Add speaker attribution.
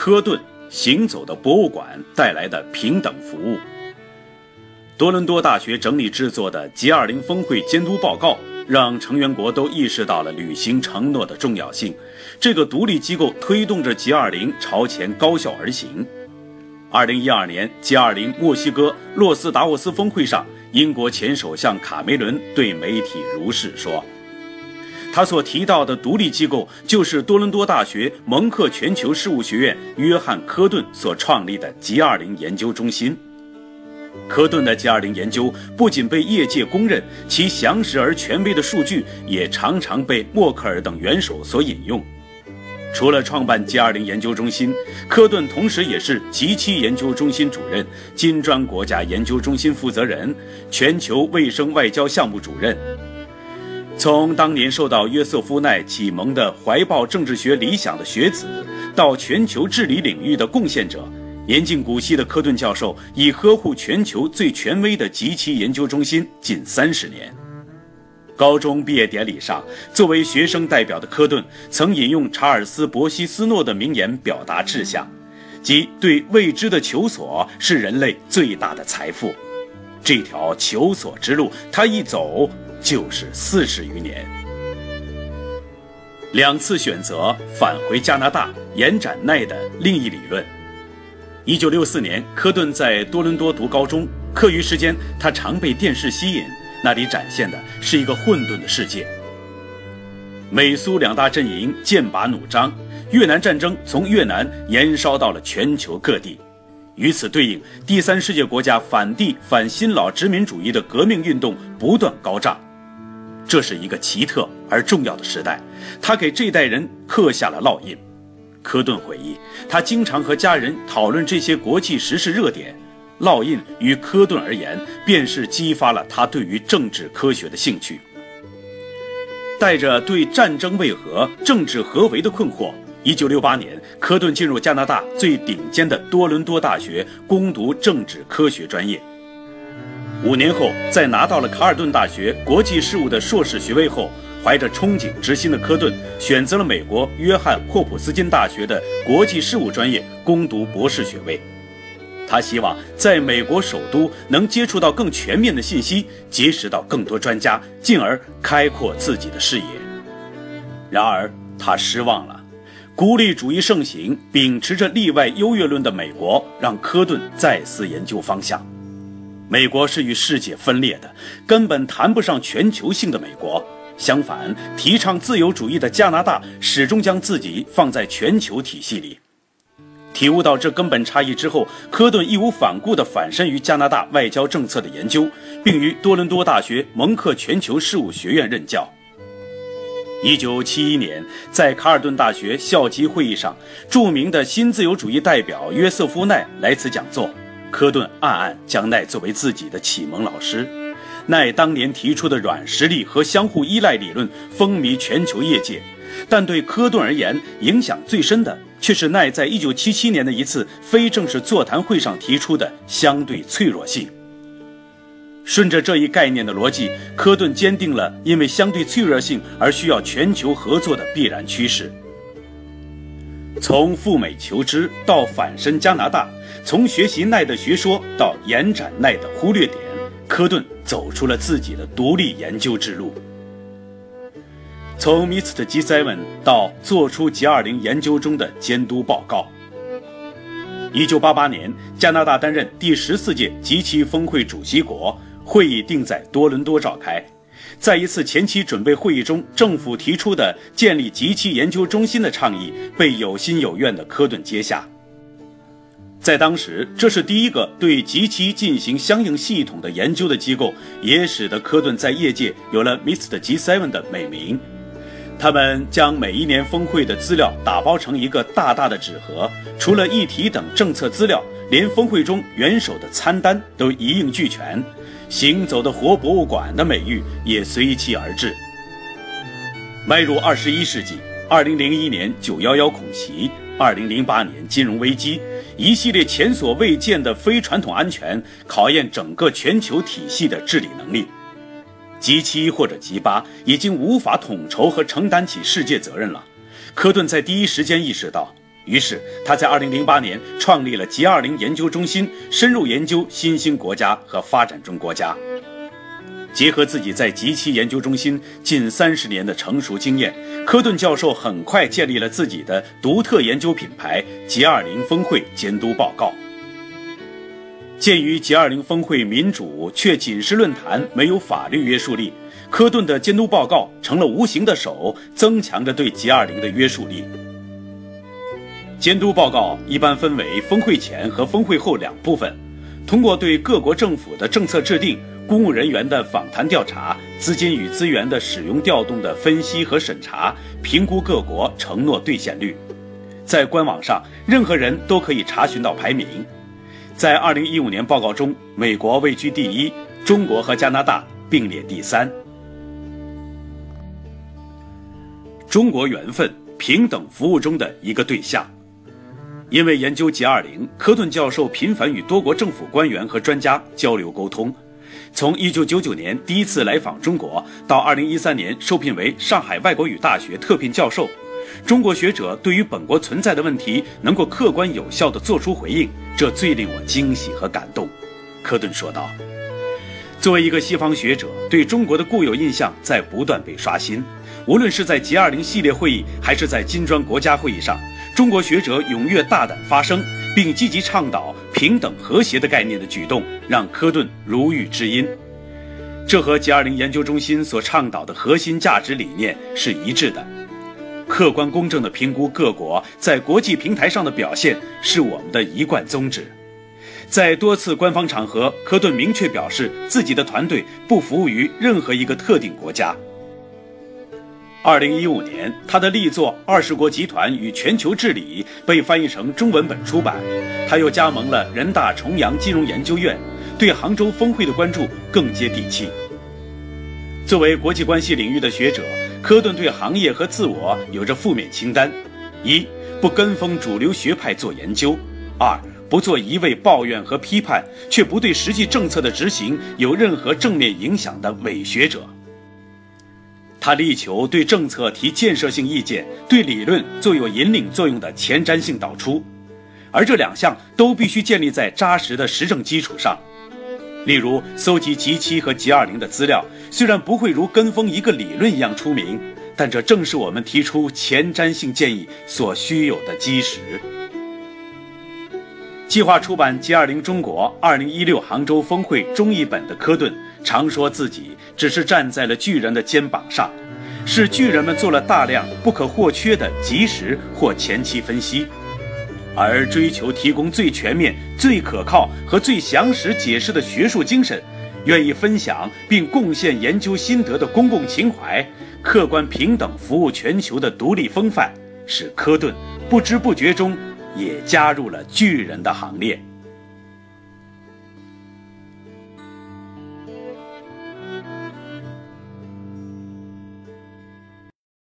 Speaker 1: 科顿行走的博物馆带来的平等服务。多伦多大学整理制作的 G20 峰会监督报告，让成员国都意识到了履行承诺的重要性。这个独立机构推动着 G20 朝前高效而行。二零一二年 G20 墨西哥洛斯达沃斯峰会上，英国前首相卡梅伦对媒体如是说。他所提到的独立机构，就是多伦多大学蒙克全球事务学院约翰·科顿所创立的 G20 研究中心。科顿的 G20 研究不仅被业界公认，其详实而权威的数据也常常被默克尔等元首所引用。除了创办 G20 研究中心，科顿同时也是 G7 研究中心主任、金砖国家研究中心负责人、全球卫生外交项目主任。从当年受到约瑟夫奈启蒙的怀抱政治学理想的学子，到全球治理领域的贡献者，年近古稀的科顿教授已呵护全球最权威的极其研究中心近三十年。高中毕业典礼上，作为学生代表的科顿曾引用查尔斯·伯西斯诺的名言表达志向，即对未知的求索是人类最大的财富。这条求索之路，他一走。就是四十余年，两次选择返回加拿大延展奈的另一理论。一九六四年，科顿在多伦多读高中，课余时间他常被电视吸引，那里展现的是一个混沌的世界。美苏两大阵营剑拔弩张，越南战争从越南延烧到了全球各地。与此对应，第三世界国家反帝反新老殖民主义的革命运动不断高涨。这是一个奇特而重要的时代，他给这代人刻下了烙印。科顿回忆，他经常和家人讨论这些国际时事热点。烙印于科顿而言，便是激发了他对于政治科学的兴趣。带着对战争为何、政治何为的困惑，1968年，科顿进入加拿大最顶尖的多伦多大学攻读政治科学专业。五年后，在拿到了卡尔顿大学国际事务的硕士学位后，怀着憧憬之心的科顿选择了美国约翰霍普斯金大学的国际事务专业攻读博士学位。他希望在美国首都能接触到更全面的信息，结识到更多专家，进而开阔自己的视野。然而，他失望了。孤立主义盛行、秉持着例外优越论的美国，让科顿再次研究方向。美国是与世界分裂的，根本谈不上全球性的美国。相反，提倡自由主义的加拿大始终将自己放在全球体系里。体悟到这根本差异之后，科顿义无反顾地反身于加拿大外交政策的研究，并于多伦多大学蒙克全球事务学院任教。一九七一年，在卡尔顿大学校级会议上，著名的新自由主义代表约瑟夫奈来此讲座。科顿暗暗将奈作为自己的启蒙老师，奈当年提出的软实力和相互依赖理论风靡全球业界，但对科顿而言，影响最深的却是奈在1977年的一次非正式座谈会上提出的相对脆弱性。顺着这一概念的逻辑，科顿坚定了因为相对脆弱性而需要全球合作的必然趋势。从赴美求知到返身加拿大，从学习奈的学说到延展奈的忽略点，科顿走出了自己的独立研究之路。从 Mr. G7 到做出 G20 研究中的监督报告。1988年，加拿大担任第十四届 G7 峰会主席国，会议定在多伦多召开。在一次前期准备会议中，政府提出的建立极其研究中心的倡议被有心有愿的科顿接下。在当时，这是第一个对极其进行相应系统的研究的机构，也使得科顿在业界有了 “Mr. G7” 的美名。他们将每一年峰会的资料打包成一个大大的纸盒，除了议题等政策资料，连峰会中元首的餐单都一应俱全。行走的活博物馆的美誉也随其而至。迈入二十一世纪，二零零一年九幺幺恐袭，二零零八年金融危机，一系列前所未见的非传统安全考验整个全球体系的治理能力。G 七或者 G 八已经无法统筹和承担起世界责任了。科顿在第一时间意识到，于是他在2008年创立了 G20 研究中心，深入研究新兴国家和发展中国家。结合自己在 G7 研究中心近三十年的成熟经验，科顿教授很快建立了自己的独特研究品牌 ——G20 峰会监督报告。鉴于 G20 峰会民主却仅是论坛，没有法律约束力，科顿的监督报告成了无形的手，增强着对 G20 的约束力。监督报告一般分为峰会前和峰会后两部分，通过对各国政府的政策制定。公务人员的访谈调查、资金与资源的使用调动的分析和审查、评估各国承诺兑现率，在官网上任何人都可以查询到排名。在2015年报告中，美国位居第一，中国和加拿大并列第三。中国缘分，平等服务中的一个对象。因为研究 G20，科顿教授频繁与多国政府官员和专家交流沟通。从1999年第一次来访中国到2013年受聘为上海外国语大学特聘教授，中国学者对于本国存在的问题能够客观有效地作出回应，这最令我惊喜和感动。科顿说道：“作为一个西方学者，对中国的固有印象在不断被刷新。无论是在 G20 系列会议，还是在金砖国家会议上，中国学者踊跃大胆发声。”并积极倡导平等和谐的概念的举动，让科顿如遇知音。这和 G20 研究中心所倡导的核心价值理念是一致的。客观公正地评估各国在国际平台上的表现，是我们的一贯宗旨。在多次官方场合，科顿明确表示自己的团队不服务于任何一个特定国家。二零一五年，他的力作《二十国集团与全球治理》被翻译成中文本出版。他又加盟了人大重阳金融研究院，对杭州峰会的关注更接地气。作为国际关系领域的学者，科顿对行业和自我有着负面清单：一、不跟风主流学派做研究；二、不做一味抱怨和批判却不对实际政策的执行有任何正面影响的伪学者。他力求对政策提建设性意见，对理论做有引领作用的前瞻性导出，而这两项都必须建立在扎实的实证基础上。例如，搜集 G7 和 G20 的资料，虽然不会如跟风一个理论一样出名，但这正是我们提出前瞻性建议所需有的基石。计划出版 G20 中国2016杭州峰会中译本的科顿。常说自己只是站在了巨人的肩膀上，是巨人们做了大量不可或缺的及时或前期分析，而追求提供最全面、最可靠和最详实解释的学术精神，愿意分享并贡献研究心得的公共情怀，客观平等服务全球的独立风范，使科顿不知不觉中也加入了巨人的行列。